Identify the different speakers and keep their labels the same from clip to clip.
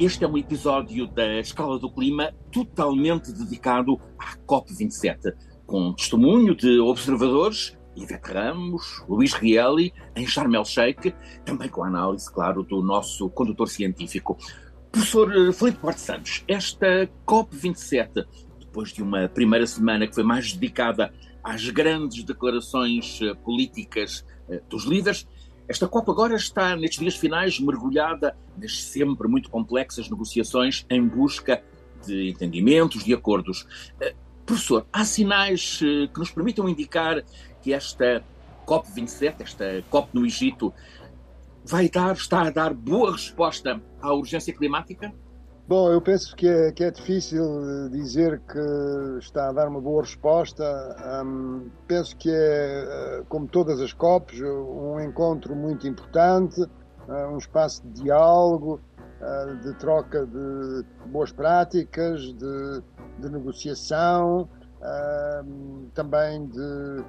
Speaker 1: Este é um episódio da Escala do Clima totalmente dedicado à COP27, com testemunho de observadores, Ivete Ramos, Luís Rieli, em Sharm el-Sheikh, também com a análise, claro, do nosso condutor científico. Professor eh, Felipe Duarte Santos, esta COP27, depois de uma primeira semana que foi mais dedicada às grandes declarações eh, políticas eh, dos líderes, esta Copa agora está, nestes dias finais, mergulhada nas sempre muito complexas negociações em busca de entendimentos, de acordos. Uh, professor, há sinais uh, que nos permitam indicar que esta COP27, esta COP no Egito, vai dar, está a dar boa resposta à urgência climática?
Speaker 2: Bom, eu penso que é, que é difícil dizer que está a dar uma boa resposta. Um, penso que é, eh, como todas as COPs, um encontro muito importante, uh, um espaço de diálogo, de troca de boas práticas, de, de negociação, também de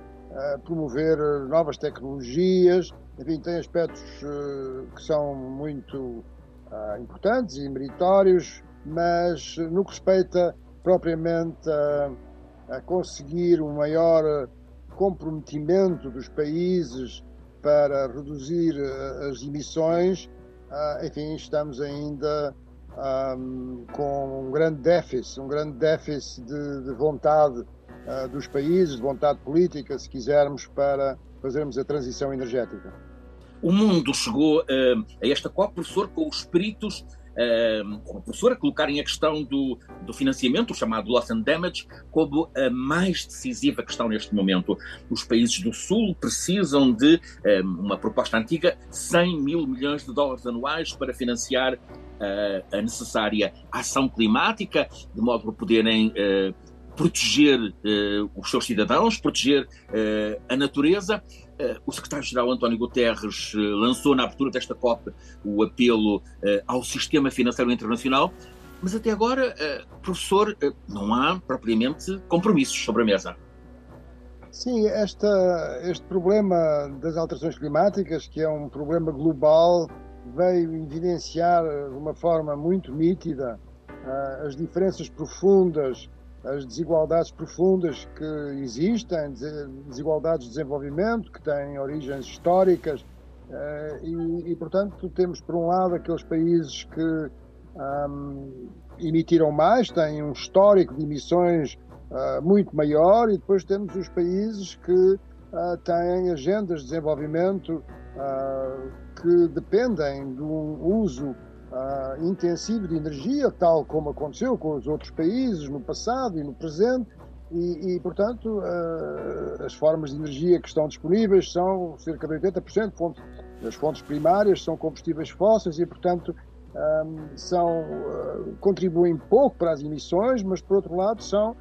Speaker 2: promover novas tecnologias. Enfim, tem aspectos que são muito uh, importantes e meritórios, mas no que respeita propriamente a, a conseguir um maior comprometimento dos países para reduzir ah, as emissões, uh, enfim, estamos ainda um, com um grande déficit, um grande déficit de, de vontade uh, dos países, de vontade política, se quisermos, para fazermos a transição energética.
Speaker 1: O mundo chegou uh, a esta COP, professor, com os peritos, uh, com a professora, colocarem a questão do, do financiamento, o chamado loss and damage, como a mais decisiva questão neste momento. Os países do Sul precisam de uh, uma proposta antiga, 100 mil milhões de dólares anuais para financiar a necessária ação climática, de modo a poderem proteger uh, os seus cidadãos, proteger uh, a natureza. Uh, o secretário-geral António Guterres lançou na abertura desta COP o apelo ao sistema financeiro internacional, mas até agora, professor, não há propriamente compromissos sobre a mesa.
Speaker 2: Sim, esta, este problema das alterações climáticas, que é um problema global, veio evidenciar de uma forma muito nítida as diferenças profundas as desigualdades profundas que existem, desigualdades de desenvolvimento que têm origens históricas eh, e, e portanto, temos por um lado aqueles países que um, emitiram mais, têm um histórico de emissões uh, muito maior e depois temos os países que uh, têm agendas de desenvolvimento uh, que dependem de um uso uh, intensivo de energia, tal como aconteceu com os outros países no passado e no presente, e, e portanto, uh, as formas de energia que estão disponíveis são cerca de 80% fontes, das fontes primárias são combustíveis fósseis e, portanto, um, ah, são, uh, contribuem pouco para as emissões, mas, por outro lado, são,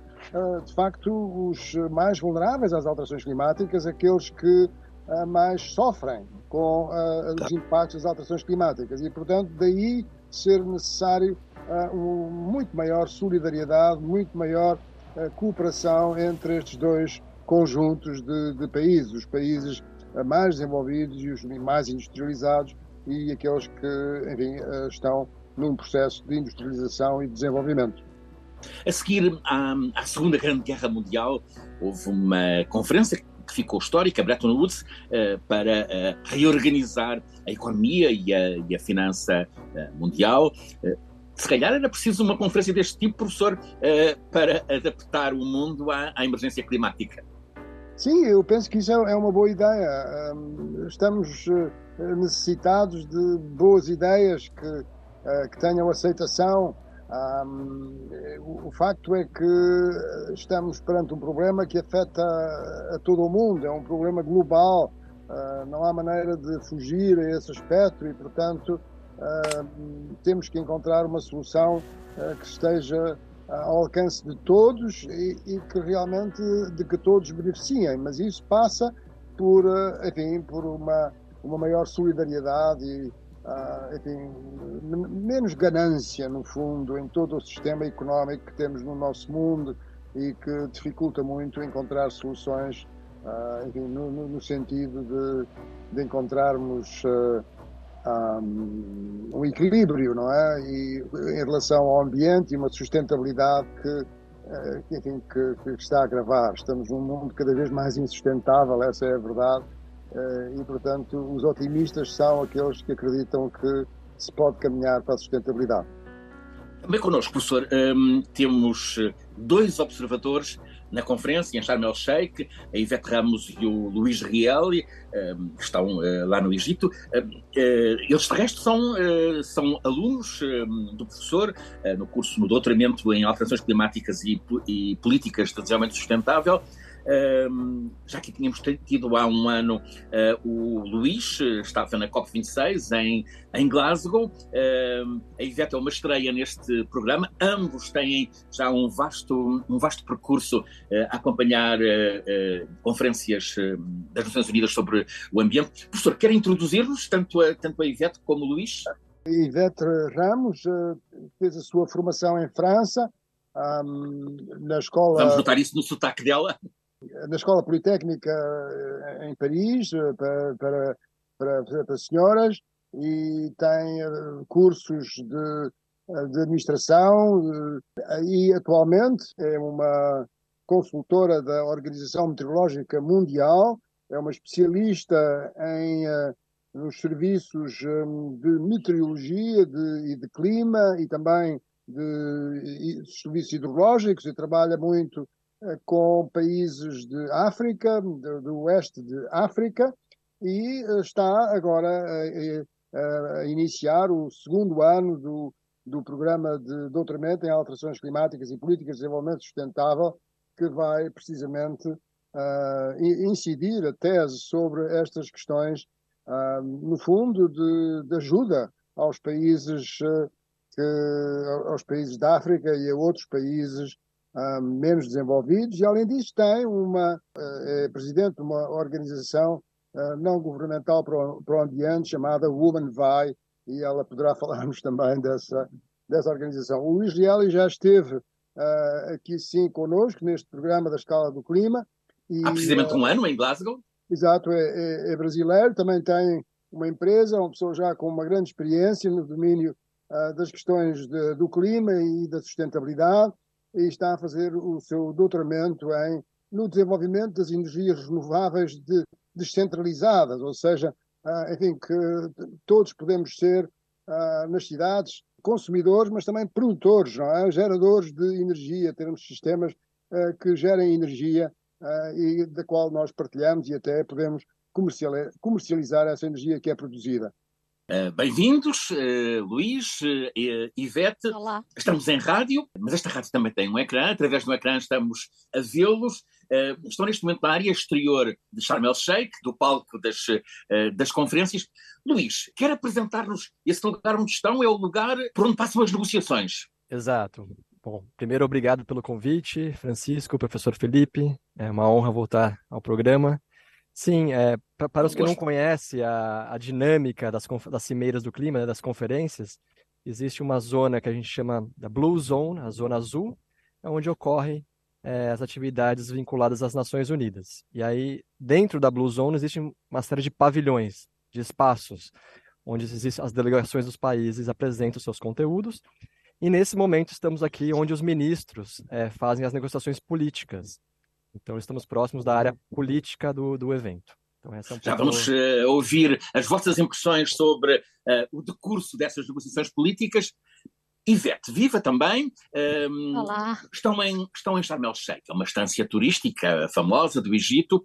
Speaker 2: de facto, os mais vulneráveis às alterações climáticas, aqueles que mais sofrem com uh, os impactos das alterações climáticas. E, portanto, daí ser necessário uh, um, muito maior solidariedade, muito maior uh, cooperação entre estes dois conjuntos de, de países, os países mais desenvolvidos e os mais industrializados e aqueles que, enfim, estão num processo de industrialização e desenvolvimento.
Speaker 1: A seguir à, à Segunda Grande Guerra Mundial, houve uma conferência que ficou histórica, Bretton Woods, uh, para uh, reorganizar a economia e a, e a finança uh, mundial. se calhar era preciso uma conferência deste tipo, professor, para adaptar o mundo à, à, emergência climática.
Speaker 2: Sim, eu penso que isso é, é uma boa ideia. Estamos necessitados de boas ideias que, que tenham aceitação o, facto é que estamos perante um problema que afeta a, todo o mundo, é um problema global, uh, não há maneira de fugir a esse aspecto e, portanto, uh, temos que encontrar uma solução uh, que esteja ao alcance de todos e, e, que realmente de que todos beneficiem, mas isso passa por, enfim, por uma, uma maior solidariedade e, uh, enfim, menos ganância, no fundo, em todo o sistema económico que temos no nosso mundo e que dificulta muito encontrar soluções, uh, enfim, no, no, sentido de, de encontrarmos uh, um, um, equilíbrio, não é? E em relação ao ambiente e uma sustentabilidade que, que, que está a agravar. Estamos num mundo cada vez mais insustentável, essa é a verdade. Eh, e, portanto, os otimistas são aqueles que acreditam que se pode caminhar para a sustentabilidade.
Speaker 1: Também connosco, professor, um, temos eh, dois observadores na conferência em Sharm el-Sheikh, a Ivete Ramos e o Luís Riel, que estão uh, lá no Egito. Uh, eles, de resto, são, são alunos do professor no curso no doutoramento em alterações climáticas e, e políticas de desenvolvimento sustentável já que tínhamos tido há um ano uh, o Luís, eh, estava na COP26 em, em Glasgow. A Ivete é uma estreia neste programa. Ambos têm já um vasto, um vasto percurso uh, a acompanhar conferências das Nações Unidas sobre o ambiente. Professor, quer introduzir-nos, tanto a, tanto a Ivete como o Luís?
Speaker 2: Ivete Ramos fez a sua formação em França, um, na escola.
Speaker 1: Vamos notar isso no sotaque dela
Speaker 2: na Escola Politécnica eh, em Paris eh, para, para, para, para senhoras e tem eh, cursos de, de administração e atualmente é uma consultora da Organização Meteorológica Mundial, é uma especialista em nos serviços de meteorologia de, e de clima e também de, de serviços hidrológicos e trabalha muito com países de África, do, oeste de África, e eh, está agora a, a, iniciar o segundo ano do, do programa de doutoramento em alterações climáticas e políticas de desenvolvimento sustentável, que vai precisamente uh, incidir a tese sobre estas questões, uh, no fundo, de, de, ajuda aos países, uh, que, aos países da África e a outros países uh, menos desenvolvidos e, além disso, tem uma, uh, é presidente de uma organização uh, não governamental para o, para o, ambiente chamada Woman Vai e ela poderá falar-nos também dessa, dessa organização. O Luís já esteve aqui, sim, conosco neste programa da Escala do Clima.
Speaker 1: E, Há precisamente um ano em Glasgow?
Speaker 2: Exato, é, é, é, brasileiro, também tem uma empresa, uma pessoa já com uma grande experiência no domínio das questões de, do clima e da sustentabilidade e está a fazer o seu doutoramento em, no desenvolvimento das energias renováveis de, descentralizadas, ou seja, uh, enfim, que todos podemos ser uh, nas cidades consumidores, mas também produtores, é? geradores de energia, termos sistemas uh, que gerem energia e da qual nós partilhamos e até podemos comercializar essa energia que é produzida.
Speaker 1: Uh, Bem-vindos, uh, Luís, uh, Ivete.
Speaker 3: Olá.
Speaker 1: Estamos em rádio, mas esta rádio também tem um ecrã. Através do ecrã estamos a vê-los. estão neste momento na área exterior de Sharm el-Sheikh, do palco das, das conferências. Luís, quer apresentar-nos esse lugar onde estão? É o lugar por onde passam as negociações.
Speaker 4: Exato. Bom, primeiro, obrigado pelo convite, Francisco, professor Felipe. É uma honra voltar ao programa. Sim, é, pra, para os que não conhecem a, a dinâmica das, das cimeiras do clima, né, das conferências, existe uma zona que a gente chama da Blue Zone, a zona azul, é onde ocorrem é, as atividades vinculadas às Nações Unidas. E aí, dentro da Blue Zone, existe uma série de pavilhões, de espaços, onde existem as delegações dos países apresentam seus conteúdos. E nesse momento estamos aqui onde os ministros é, fazem as negociações políticas então, estamos próximos da área política do, do evento. Então,
Speaker 1: é um Já vamos uh, ouvir as vossas impressões sobre uh, o decurso dessas negociações políticas. Ivete, viva também.
Speaker 3: Um, ehm, Olá.
Speaker 1: Estão em, estão em Sharm el-Sheikh, é uma estância turística famosa do Egito.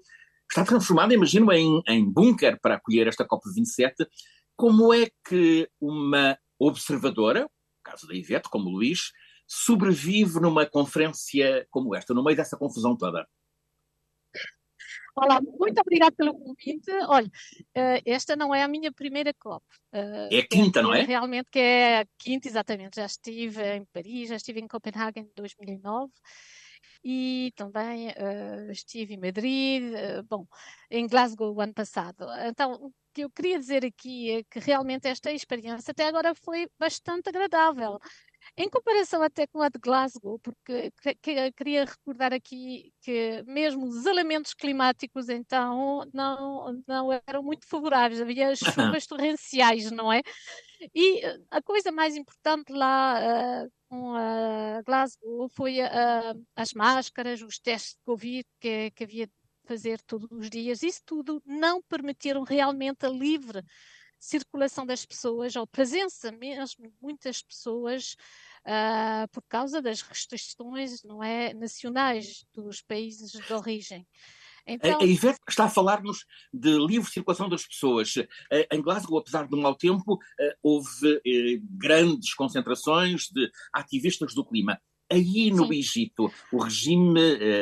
Speaker 1: Está transformada, imagino, em, em bunker para acolher esta COP27. Como é que uma observadora, no caso da Ivete, como o Luís, sobrevive numa conferência como esta, no meio dessa confusão toda?
Speaker 3: Olá, muito obrigada pelo convite. Olha, eh, esta não é a minha primeira COP.
Speaker 1: Eh, é a quinta, não é?
Speaker 3: Realmente que é a quinta, exatamente. Já estive em Paris, já estive em Copenhague em 2009 e também uh, estive em Madrid, uh, bom, em Glasgow o ano passado. Então, o que eu queria dizer aqui é que realmente esta experiência até agora foi bastante agradável. Em comparação até com a de Glasgow, porque queria recordar aqui que mesmo os elementos climáticos então não, não eram muito favoráveis, havia chuvas torrenciais, não é? E a coisa mais importante lá uh, com a Glasgow foi uh, as máscaras, os testes de Covid que, que havia de fazer todos os dias, isso tudo não permitiram realmente a livre circulação das pessoas, ou presença mesmo de muitas pessoas, uh, por causa das restrições não é, nacionais dos países de origem.
Speaker 1: Então... A, a Ivete está a falar-nos de livre circulação das pessoas. Em Glasgow, apesar do mau tempo, ah, houve grandes concentrações de ativistas do clima. Aí no Sim. Egito, o regime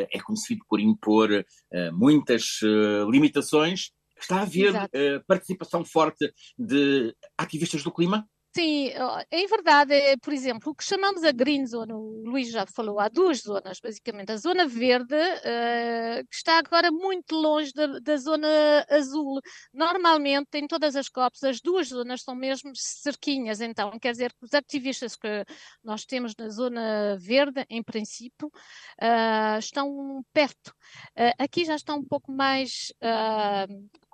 Speaker 1: é conhecido por impor muitas limitações Está a haver uh, participação forte de ativistas do clima?
Speaker 3: Sim, em verdade, é, por exemplo, o que chamamos a Green Zone, o Luís já falou, há duas zonas, basicamente. A zona verde, uh, que está agora muito longe da, da, zona azul. Normalmente, em todas as COPs, as duas zonas são mesmo cerquinhas, então quer dizer que os ativistas que nós temos na zona verde, em princípio, uh, estão perto. Uh, aqui já estão um pouco mais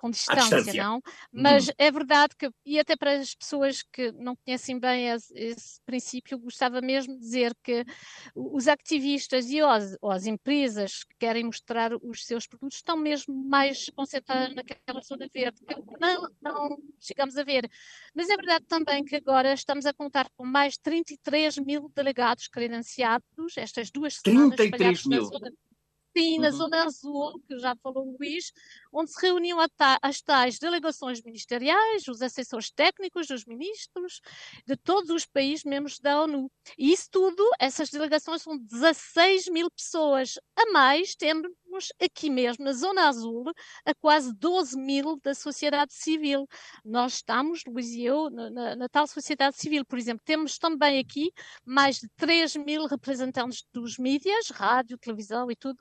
Speaker 3: com distância, não? Mas uhum. é verdade que, e até para as pessoas que não conhecem bem esse, esse princípio, gostava mesmo de dizer que os ativistas e as, as empresas que querem mostrar os seus produtos estão mesmo mais concentradas naquela zona verde, que não, não chegamos a ver. Mas é verdade também que agora estamos a contar com mais 33 mil delegados credenciados, estas duas
Speaker 1: semanas 33 mil.
Speaker 3: Sim, na uhum. Zona Azul, que já falou o Luís, onde se reuniam as tais delegações ministeriais, os assessores técnicos dos ministros, de todos os países membros da ONU. E isso tudo, essas delegações são 16 mil pessoas. A mais, temos aqui mesmo, na Zona Azul, a quase 12 mil da sociedade civil. Nós estamos, Luís e eu, na, na tal sociedade civil, por exemplo, temos também aqui mais de 3 mil representantes dos mídias, rádio, televisão e tudo.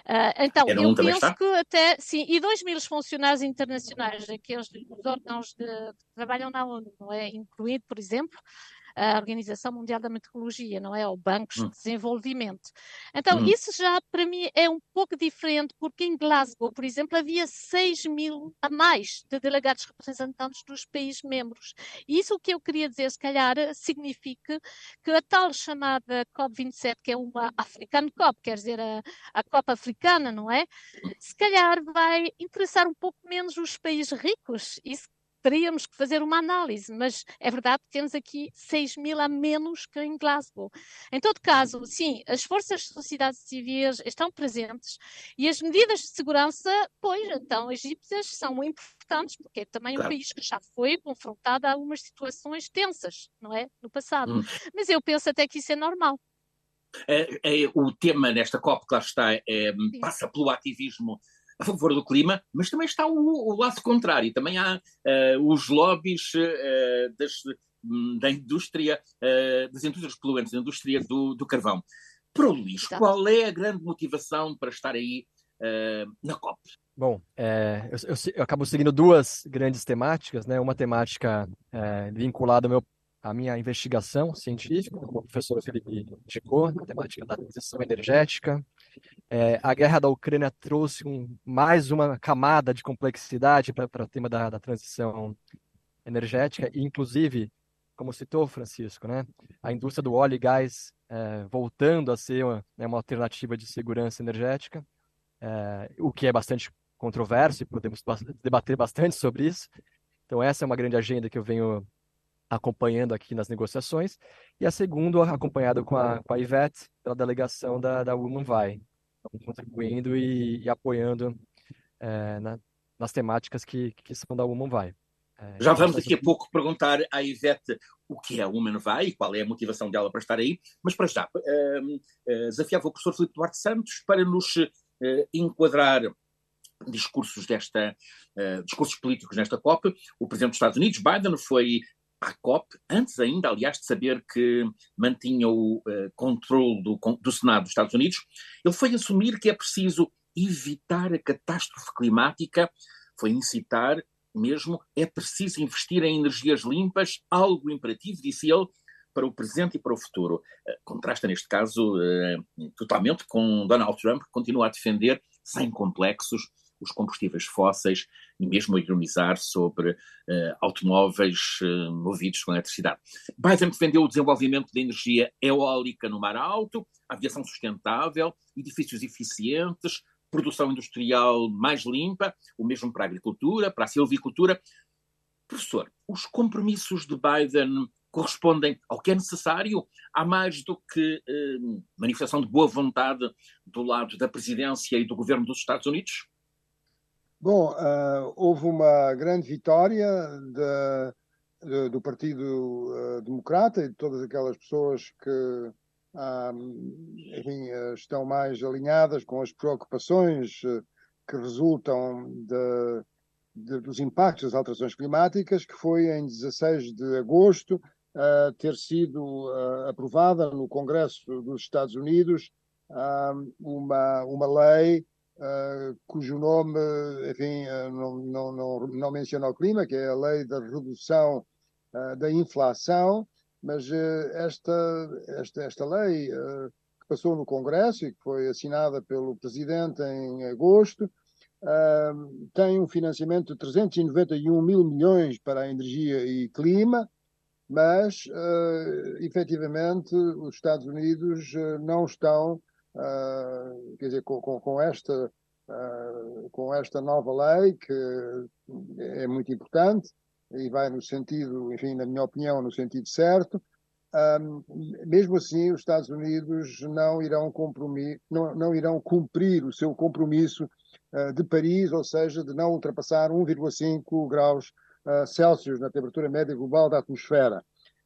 Speaker 3: Uh, então, eu penso que até, sim, e 2 mil funcionários internacionais, aqueles órgãos de, que trabalham na ONU, não é? Incluído, por exemplo, a Organização Mundial da Meteorologia, não é? Ou bancos hum. de desenvolvimento. Então, hum. isso já para mim é um pouco diferente, porque em Glasgow, por exemplo, havia 6 mil a mais de delegados representantes dos países membros. E isso o que eu queria dizer, se calhar, significa que a tal chamada COP27, que é uma African COP, quer dizer, a, a COP africana, não é? Se calhar vai interessar um pouco menos os países ricos. Isso teríamos que fazer uma análise, mas é verdade que temos aqui 6 mil a menos que em Glasgow. Em todo caso, sim, as forças de sociedade civil estão presentes e as medidas de segurança, pois, então, egípcias são importantes, porque é também claro. um país que já foi confrontado a algumas situações tensas, não é? No passado. Hum. Mas eu penso até que isso é normal.
Speaker 1: É, é, o tema nesta COP, claro está, é, passa pelo ativismo a favor do clima, mas também está o, o lado contrário. Também há uh, os lobbies uh, das, da indústria, uh, das indústrias poluentes, da indústria do, do carvão. Para o Luís, qual é a grande motivação para estar aí na COP?
Speaker 4: Bom, é, eu, eu, eu, acabo seguindo duas grandes temáticas, né? Uma temática é, vinculada ao meu a minha investigação científica, como o professor Felipe indicou, a temática da transição energética. É, a guerra da Ucrânia trouxe um, mais uma camada de complexidade para o tema da, da, transição energética, e inclusive, como citou Francisco, né, a indústria do óleo e gás é, voltando a ser uma, né, uma, alternativa de segurança energética, é, o que é bastante controverso e podemos debater bastante sobre isso. Então, essa é uma grande agenda que eu venho acompanhando aqui nas negociações, e a segunda acompanhada com a, com a Ivete, pela delegação da, da Women Vai, então, contribuindo e, e apoiando é, na, nas temáticas que, que são da Women Vai.
Speaker 1: É, Já vamos daqui a pouco perguntar à Ivete o que é a Women Vai e qual é a motivação dela para estar aí, mas para já, uh, uh, desafiava o professor Filipe Duarte Santos para nos uh, enquadrar discursos desta, discursos políticos nesta COP. O presidente dos Estados Unidos, Biden, foi à COP, antes ainda, aliás, de saber que mantinha o uh, controle do, do Senado dos Estados Unidos, ele foi assumir que é preciso evitar a catástrofe climática, foi incitar mesmo, é preciso investir em energias limpas, algo imperativo, disse ele, para o presente e para o futuro. Contrasta, neste caso, totalmente com Donald Trump, que continua a defender, sem complexos, os combustíveis fósseis e mesmo a ironizar sobre uh, automóveis uh, movidos com eletricidade. Biden defendeu o desenvolvimento da energia eólica no mar alto, aviação sustentável, edifícios eficientes, produção industrial mais limpa, o mesmo para a agricultura, para a silvicultura. Professor, os compromissos de Biden correspondem ao que é necessário? Há mais do que eh, manifestação de boa vontade do lado da presidência e do governo dos Estados Unidos?
Speaker 2: Bom, uh, houve uma grande vitória de, de, do Partido uh, Democrata e de todas aquelas pessoas que uh, enfim, estão mais alinhadas com as preocupações que resultam de, de, dos impactos das alterações climáticas, que foi em 16 de agosto ter sido aprovada no Congresso dos Estados Unidos uma, uma lei uh, cujo nome, enfim, uh, não, não, não, não menciona o clima, que é a lei da redução uh, da inflação, mas esta, esta, esta lei que passou no Congresso e que foi assinada pelo Presidente em agosto, tem um financiamento de 391 mil milhões para a energia e clima, mas, efetivamente, os Estados Unidos não estão uh, quer dizer, com, com, com esta, uh, com esta nova lei, que é muito importante e vai no sentido, enfim, na minha opinião, no sentido certo, um, mesmo assim, os Estados Unidos não irão, não, não irão cumprir o seu compromisso de Paris, ou seja, de não ultrapassar 1,5 graus Celsius na temperatura média global da atmosfera.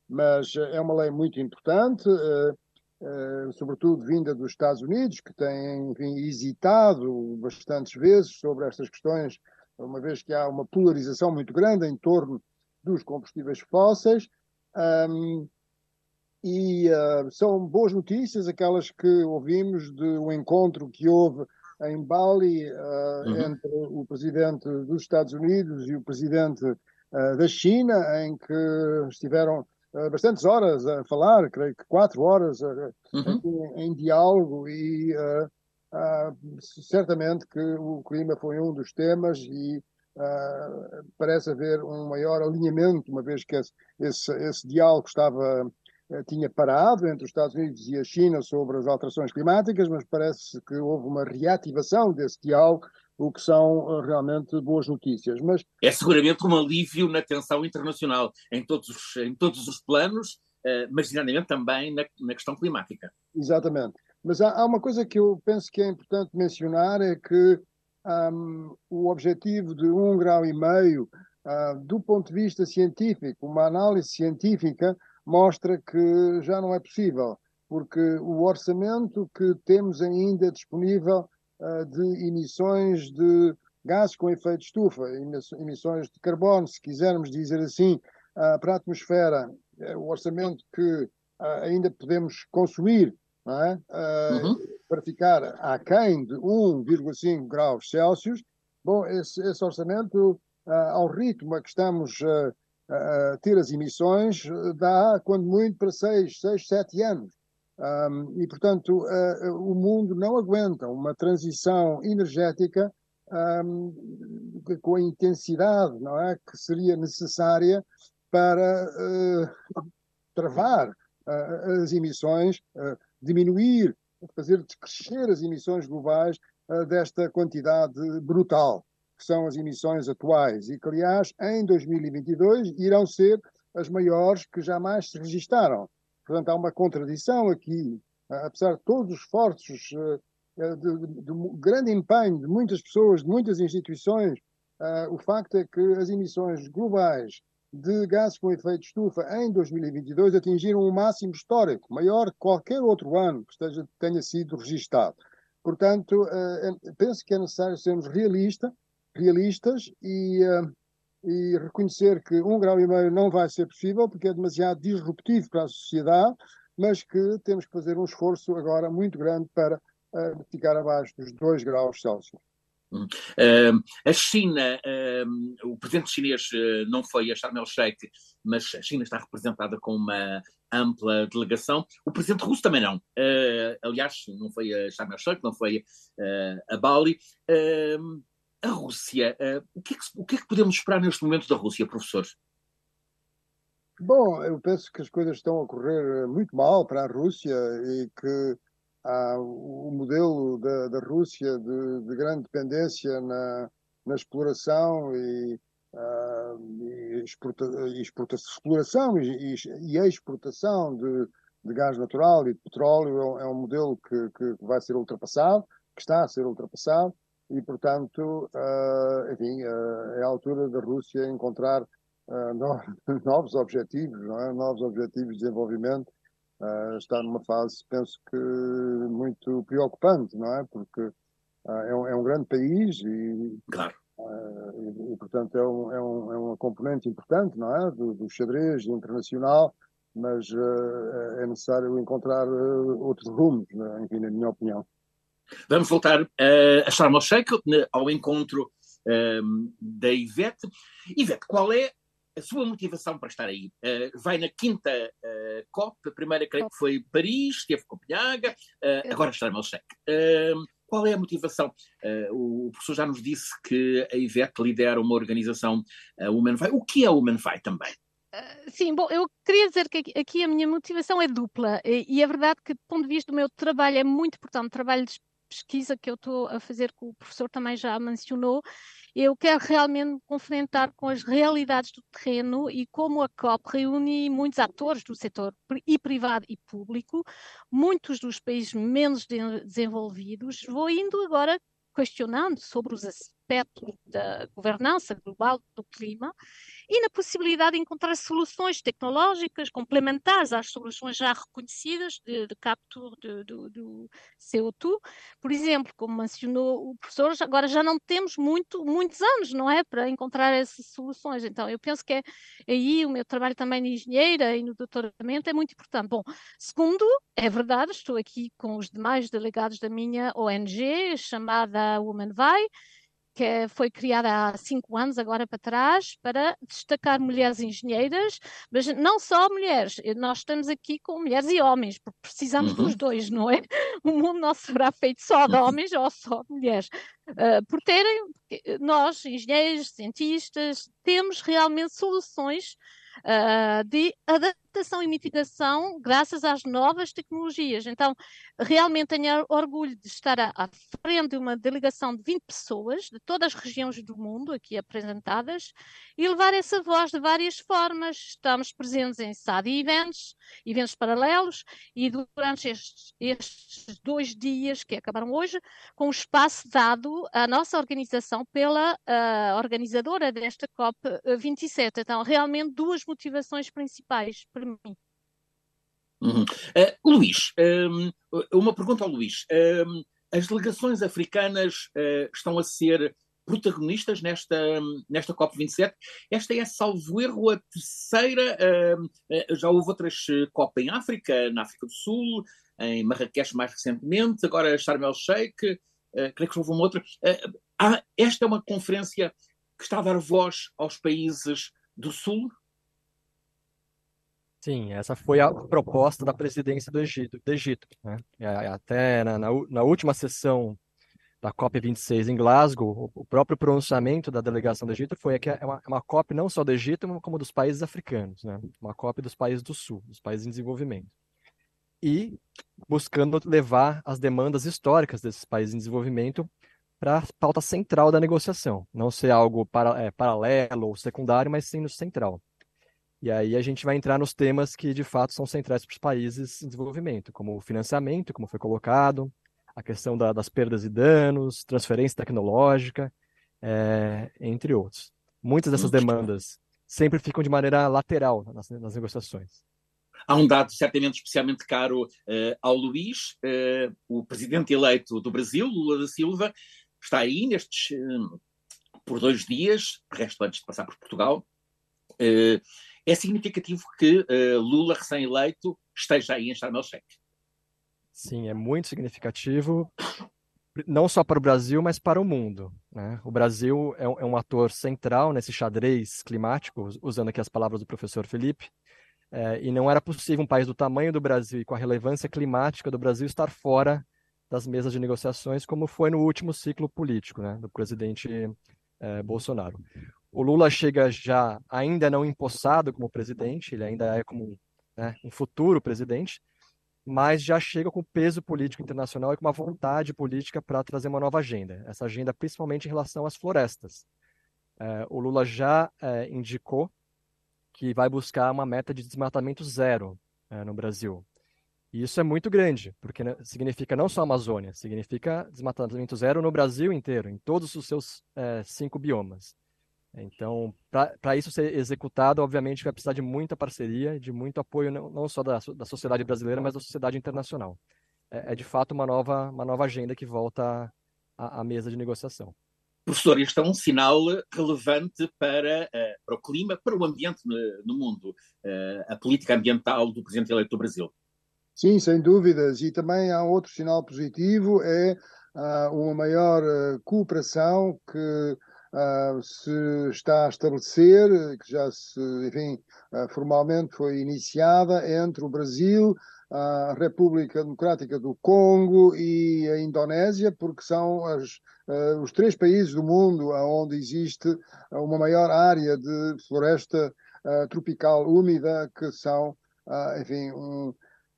Speaker 2: Mas é uma lei muito importante. Eh, sobretudo vinda dos Estados Unidos, que têm enfim, hesitado bastantes vezes sobre estas questões, uma vez que há uma polarização muito grande em torno dos combustíveis fósseis. Um, e uh, são boas notícias aquelas que ouvimos do encontro que houve em Bali uh, uhum. entre o presidente dos Estados Unidos e o presidente uh, da China, em que estiveram bastantes horas a falar, creio que quatro horas uh, uhum. em, em, diálogo e uh, certamente que o clima foi um dos temas e parece haver um maior alinhamento, uma vez que esse, esse, esse diálogo estava tinha parado entre os Estados Unidos e a China sobre as alterações climáticas, mas parece que houve uma reativação desse diálogo o que são eh, realmente boas notícias. Mas...
Speaker 1: É seguramente um alívio na tensão internacional, em todos os, em todos os planos, uh, mas também na, na, questão climática.
Speaker 2: Exatamente. Mas há, há, uma coisa que eu penso que é importante mencionar, é que um, o objetivo de um grau e meio, uh, do ponto de vista científico, uma análise científica, mostra que já não é possível, porque o orçamento que temos ainda disponível eh, de emissões de gases com efeito de estufa, emissões de carbono, se quisermos dizer assim, eh, para a atmosfera, é o orçamento que eh, ainda podemos consumir é? uhum. para ficar aquém de 1,5 graus Celsius. Bom, esse, esse orçamento, ao ritmo a que estamos a ter as emissões, dá, quando muito, para 6, 6 7 anos. Um, e, portanto, uh, o mundo não aguenta uma transição energética um, com a intensidade não é, que seria necessária para uh, travar uh, as emissões, diminuir, fazer descrescer as emissões globais desta quantidade brutal, que são as emissões atuais, e que, aliás, em 2022 irão ser as maiores que jamais se registaram. Portanto, há uma contradição aqui, apesar de todos os esforços, eh, eh, de, de, de grande empenho de muitas pessoas, de muitas instituições, uh, o facto é que as emissões globais de gases com efeito de estufa em 2022 atingiram um máximo histórico, maior que qualquer outro ano que esteja, tenha sido registado. Portanto, uh, penso que é necessário sermos realista, realistas e e reconhecer que um grau e meio não vai ser possível porque é demasiado disruptivo para a sociedade, mas que temos que fazer um esforço agora muito grande para uh, ficar abaixo dos 2 graus Celsius.
Speaker 1: Uh, a China, uh, o presidente chinês uh, não foi a Sharm el-Sheikh, mas a China está representada com uma ampla delegação. O presidente russo também não. aliás, não foi a Sharm el-Sheikh, não foi a Bali. A Rússia, o que, é que, o, que é que, podemos esperar neste momento da Rússia, professor?
Speaker 2: Bom, eu penso que as coisas estão a correr muito mal para a Rússia e que há o modelo da, da Rússia de, de, grande dependência na, na exploração e, uh, e, exporta, exporta, exploração e, e, exportação de, de, gás natural e de petróleo é um é modelo que, que, vai ser ultrapassado, que está a ser ultrapassado e, portanto, uh, enfim, uh, é a altura da Rússia encontrar novos objetivos, é? novos objetivos de desenvolvimento uh, está numa fase, penso que, muito preocupante, não é? Porque uh, é, um, é, um, grande país e,
Speaker 1: claro.
Speaker 2: uh, e, e, portanto, é, um, é, um, é uma componente importante, não é? Do, do xadrez internacional, mas é necessário encontrar outros rumos, é? enfim, na minha opinião.
Speaker 1: Vamos voltar uh, a Sharm el-Sheikh, ao encontro da Ivete. Ivete, qual é a sua motivação para estar aí. Uh, vai na quinta uh, COP, a primeira creio que foi Paris, esteve Copenhaga, uh, agora está no Melchek. qual é a motivação? o professor já nos disse que a Ivete lidera uma organização, a Women O que é a Women também?
Speaker 3: Sim, bom, eu queria dizer que aqui a minha motivação é dupla e, e é verdade que, do ponto de vista do meu trabalho, é muito importante, o trabalho de pesquisa que eu estou a fazer, que o professor também já mencionou, eu quero realmente confrontar com as realidades do terreno e como a COP reúne muitos atores do setor e privado e público, muitos dos países menos desenvolvidos. Vou indo agora questionando sobre os aspectos da governança global do clima e na possibilidade de encontrar soluções tecnológicas complementares às soluções já reconhecidas de, de captura do CO2. Por exemplo, como mencionou o professor, agora já não temos muito, muitos anos, não é, para encontrar essas soluções. Então, eu penso que é aí o meu trabalho também de engenheira e no doutoramento é muito importante. Bom, segundo, é verdade, estou aqui com os demais delegados da minha ONG, chamada Woman Vai, que foi criada há cinco anos, agora para trás, para destacar mulheres engenheiras, mas não só mulheres, nós estamos aqui com mulheres e homens, porque precisamos uhum. dos dois, não é? O mundo não será feito só de uhum. homens ou só de mulheres. Uh, por terem, nós, engenheiros, cientistas, temos realmente soluções uh, de adaptação e mitigação graças às novas tecnologias. Então, realmente tenho orgulho de estar à, à frente de uma delegação de 20 pessoas de todas as regiões do mundo aqui apresentadas e levar essa voz de várias formas. Estamos presentes em SAD eventos, eventos paralelos e durante estes, estes dois dias que acabaram hoje, com o espaço dado à nossa organização pela uh, organizadora desta COP27. Então, realmente duas motivações principais mim.
Speaker 1: Uhum. Uh, Luís, um, uma pergunta ao Luís. Um, as delegações africanas uh, estão a ser protagonistas nesta, nesta COP27. Esta é, salvo erro, a terceira. Uh, já houve outras COP em África, na África do Sul, em Marrakech mais recentemente, agora Sharm el-Sheikh, creio que houve uma outra. esta é uma conferência que está a dar voz aos países do Sul?
Speaker 4: Sim, essa foi a proposta da presidência do Egito. Do Egito né? Até na, na, na, última sessão da COP26 em Glasgow, o próprio pronunciamento da delegação do Egito foi que é uma, é uma COP não só do Egito, como dos países africanos, né? uma COP dos países do Sul, dos países em desenvolvimento. E buscando levar as demandas históricas desses países em desenvolvimento para a pauta central da negociação, não ser algo para, é, paralelo ou secundário, mas no central. E aí a gente vai entrar nos temas que de fato são centrais para os países em desenvolvimento, como o financiamento, como foi colocado, a questão da, das perdas e danos, transferência tecnológica, é, entre outros. Muitas dessas demandas sempre ficam de maneira lateral nas, nas negociações.
Speaker 1: Há um dado certamente especialmente caro uh, ao Luís, uh, o presidente eleito do Brasil, Lula da Silva, está aí nestes uh, por dois dias, resto antes de passar por Portugal, é significativo que uh, Lula, recém-eleito, esteja aí em Sharm el-Sheikh.
Speaker 4: Sim, é muito significativo. não só para o Brasil, mas para o mundo. Né? O Brasil é um, é um, ator central nesse xadrez climático, usando aqui as palavras do professor Felipe, é, e não era possível um país do tamanho do Brasil e com a relevância climática do Brasil estar fora das mesas de negociações, como foi no último ciclo político né, do presidente é, Bolsonaro. O Lula chega já ainda não empossado como presidente, ele ainda é como né, um futuro presidente, mas já chega com peso político internacional e com uma vontade política para trazer uma nova agenda. Essa agenda, principalmente em relação às florestas. É, o Lula já é, indicou que vai buscar uma meta de desmatamento zero é, no Brasil. E isso é muito grande, porque né, significa não só a Amazônia, significa desmatamento zero no Brasil inteiro, em todos os seus é, cinco biomas. Então, para isso ser executado, obviamente vai precisar de muita parceria, de muito apoio, não, não só da, da sociedade brasileira, mas da sociedade internacional. É, é de fato uma nova, uma nova agenda que volta à, à mesa de negociação.
Speaker 1: Professor, este é um sinal relevante para, uh, para o clima, para o ambiente no, mundo, uh, a política ambiental do Presidente eleito do Brasil.
Speaker 2: Sim, sem dúvidas. E também há outro sinal positivo, é uh, uma maior cooperação que uh, se está a estabelecer, que já se, enfim, uh, formalmente foi iniciada entre o Brasil, a República Democrática do Congo e a Indonésia, porque são as, uh, os três países do mundo onde existe uma maior área de floresta tropical úmida, que são, enfim, um,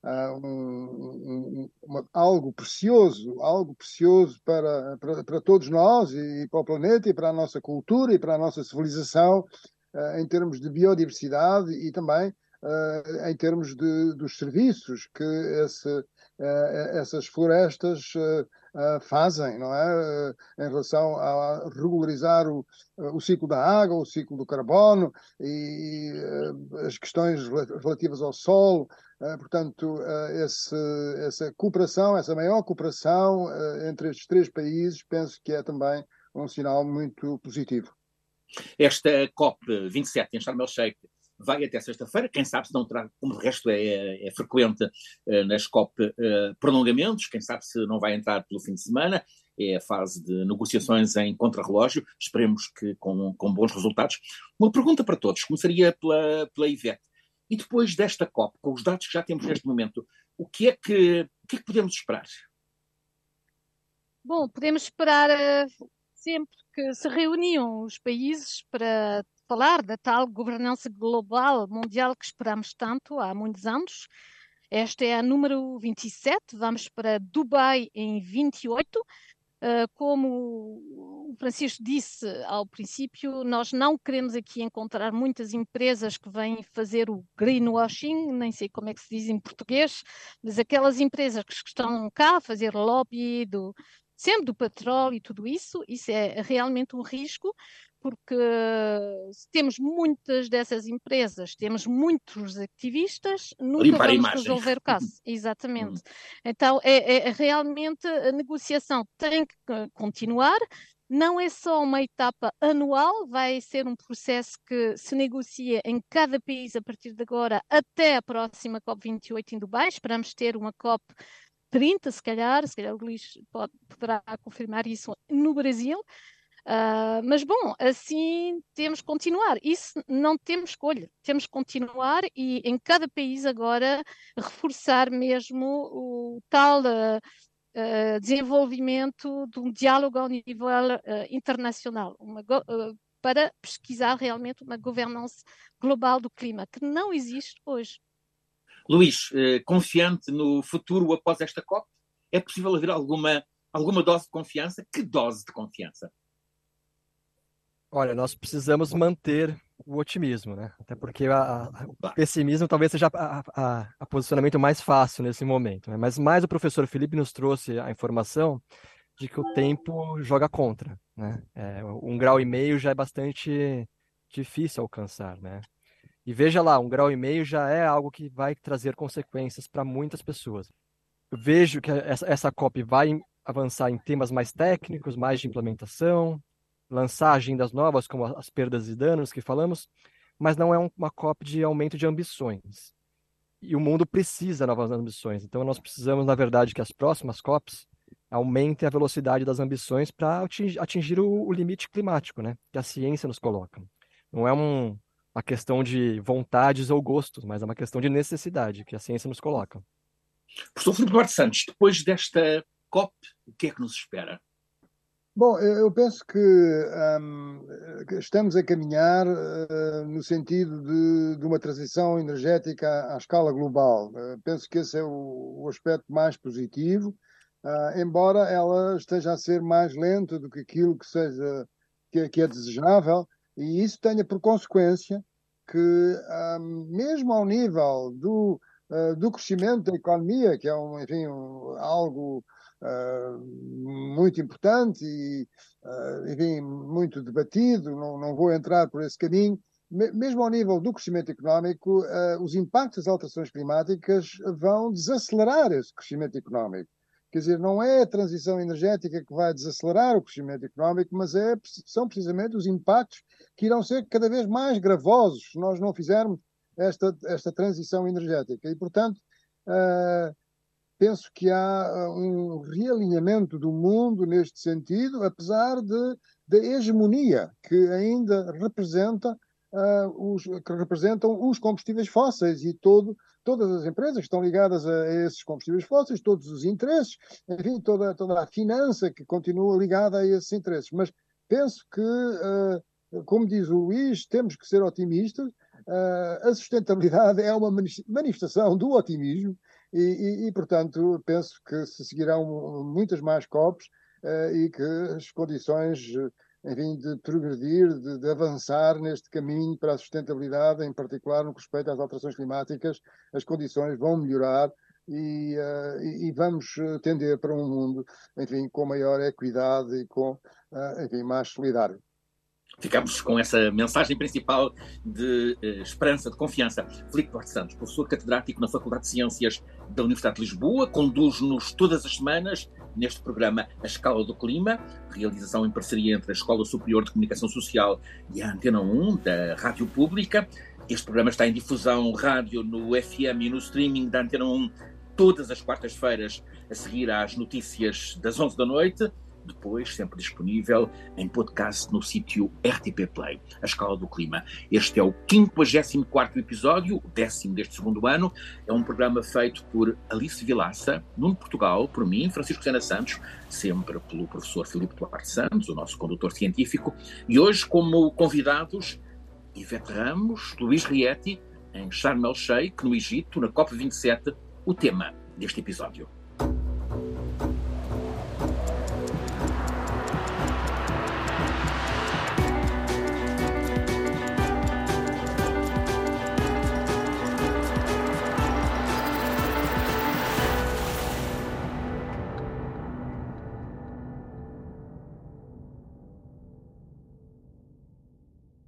Speaker 2: uh, um, um, algo precioso, algo precioso para, para, para, todos nós e para o planeta e para a nossa cultura e para a nossa civilização uh, em termos de biodiversidade e também uh, em termos de, dos serviços que esse, essas florestas fazem, não é? em relação a regularizar o, o ciclo da água, o ciclo do carbono e as questões relativas ao solo, portanto, eh, esse, essa cooperação, essa maior cooperação eh, entre estes três países, penso que é também um sinal muito positivo.
Speaker 1: Esta COP27 em Sharm el-Sheikh vai até sexta-feira, quem sabe se não terá, como de resto é, é frequente nas COP prolongamentos, quem sabe se não vai entrar pelo fim de semana, é a fase de negociações em contrarrelógio, esperemos que com, com bons resultados. Uma pergunta para todos, começaria pela, pela Ivete. E depois desta COP, com os dados que já temos neste momento, o que é que, o que, é que podemos esperar?
Speaker 3: Bom, podemos esperar uh, sempre que se reuniam os países para falar da tal governança global mundial que esperamos tanto há muitos anos. Esta é a número 27, vamos para Dubai em 28 Uh, como o Francisco disse ao princípio, nós não queremos aqui encontrar muitas empresas que vêm fazer o greenwashing, nem sei como é que se diz em português, mas aquelas empresas que estão cá a fazer lobby do, sempre do petróleo e tudo isso, isso é realmente um risco, porque temos muitas dessas empresas, temos muitos ativistas, nunca Limpar vamos resolver o caso. Exatamente. Hum. Então, é, é, realmente a negociação tem que continuar. Não é só uma etapa anual, vai ser um processo que se negocia em cada país a partir de agora até a próxima COP28 em Dubai. Esperamos ter uma COP 30, se calhar, se calhar o Luís pode, poderá confirmar isso no Brasil. Uh, mas bom, assim temos que continuar. Isso não temos escolha, temos que continuar e em cada país agora reforçar mesmo o tal uh, uh, desenvolvimento de um diálogo ao nível internacional, uma, para pesquisar realmente uma governança global do clima, que não existe hoje.
Speaker 1: Luís, confiante no futuro após esta COP? É possível haver alguma, alguma dose de confiança? Que dose de confiança?
Speaker 4: Olha, nós precisamos manter o otimismo, né? Até porque a, a, o pessimismo talvez seja a, a, posicionamento mais fácil nesse momento. Né? Mas mais o professor Felipe nos trouxe a informação de que o tempo joga contra, né? É, um grau e meio já é bastante difícil alcançar, né? E veja lá, um grau e meio já é algo que vai trazer consequências para muitas pessoas. Eu vejo que essa, essa COP vai avançar em temas mais técnicos, mais de implementação, lançar agendas novas, como as perdas e danos que falamos, mas não é uma COP de aumento de ambições. E o mundo precisa de novas ambições. Então, nós precisamos, na verdade, que as próximas COPs aumente a velocidade das ambições para atingir, atingir o, o, limite climático, né? Que a ciência nos coloca. Não é um, uma questão de vontades ou gostos, mas é uma questão de necessidade que a ciência nos coloca.
Speaker 1: Professor Filipe Duarte Santos, depois desta COP, o que é que nos espera?
Speaker 2: Bom, eu penso que um, estamos a caminhar uh, no sentido de, de, uma transição energética à escala global. Uh, penso que esse é o, o aspecto mais positivo, uh, embora ela esteja a ser mais lenta do que aquilo que, seja, que, que é desejável, e isso tenha por consequência que, um, mesmo ao nível do, do crescimento da economia, que é um, enfim, um, algo uh, muito importante e, uh, enfim, muito debatido, não, não vou entrar por esse caminho. Mesmo ao nível do crescimento económico, uh, os impactos das alterações climáticas vão desacelerar esse crescimento económico. Quer dizer, não é a transição energética que vai desacelerar o crescimento económico, mas é, são precisamente os impactos que irão ser cada vez mais gravosos se nós não fizermos esta, esta transição energética. E, portanto, uh, penso que há um realinhamento do mundo neste sentido, apesar de, da hegemonia que ainda representa uh, os, que representam os combustíveis fósseis e todo, todas as empresas que estão ligadas a, a, esses combustíveis fósseis, todos os interesses, enfim, toda, toda a finança que continua ligada a esses interesses. Mas penso que, uh, como diz o Luís, temos que ser otimistas. Uh, a sustentabilidade é uma manifestação do otimismo e, e, e, portanto, penso que se seguirão muitas mais COPs uh, e que as condições, enfim, de progredir, de, de, avançar neste caminho para a sustentabilidade, em particular no que respeita às alterações climáticas, as condições vão melhorar e, uh, e, vamos tender para um mundo, enfim, com maior equidade e com, uh, enfim, mais solidário.
Speaker 1: Ficamos com essa mensagem principal de uh, esperança, de confiança. Filipe Duarte Santos, professor catedrático na Faculdade de Ciências da Universidade de Lisboa, conduz-nos todas as semanas neste programa A Escala do Clima, realização em parceria entre a Escola Superior de Comunicação Social e a Antena 1 da Rádio Pública. Este programa está em difusão rádio no FM e no streaming da Antena 1 todas as quartas-feiras a seguir às notícias das 11 da noite depois sempre disponível em podcast no sítio RTP Play, A Escala do Clima. Este é o 54 episódio, o décimo deste segundo ano. É um programa feito por Alice Vilaça, Nuno Portugal, por mim, Francisco Sena Santos, sempre pelo professor Filipe Duarte Santos, o nosso condutor científico, e hoje como convidados Ivete Ramos, Luís Rieti, em Sharm el-Sheikh, no Egito, na COP27, o tema deste episódio.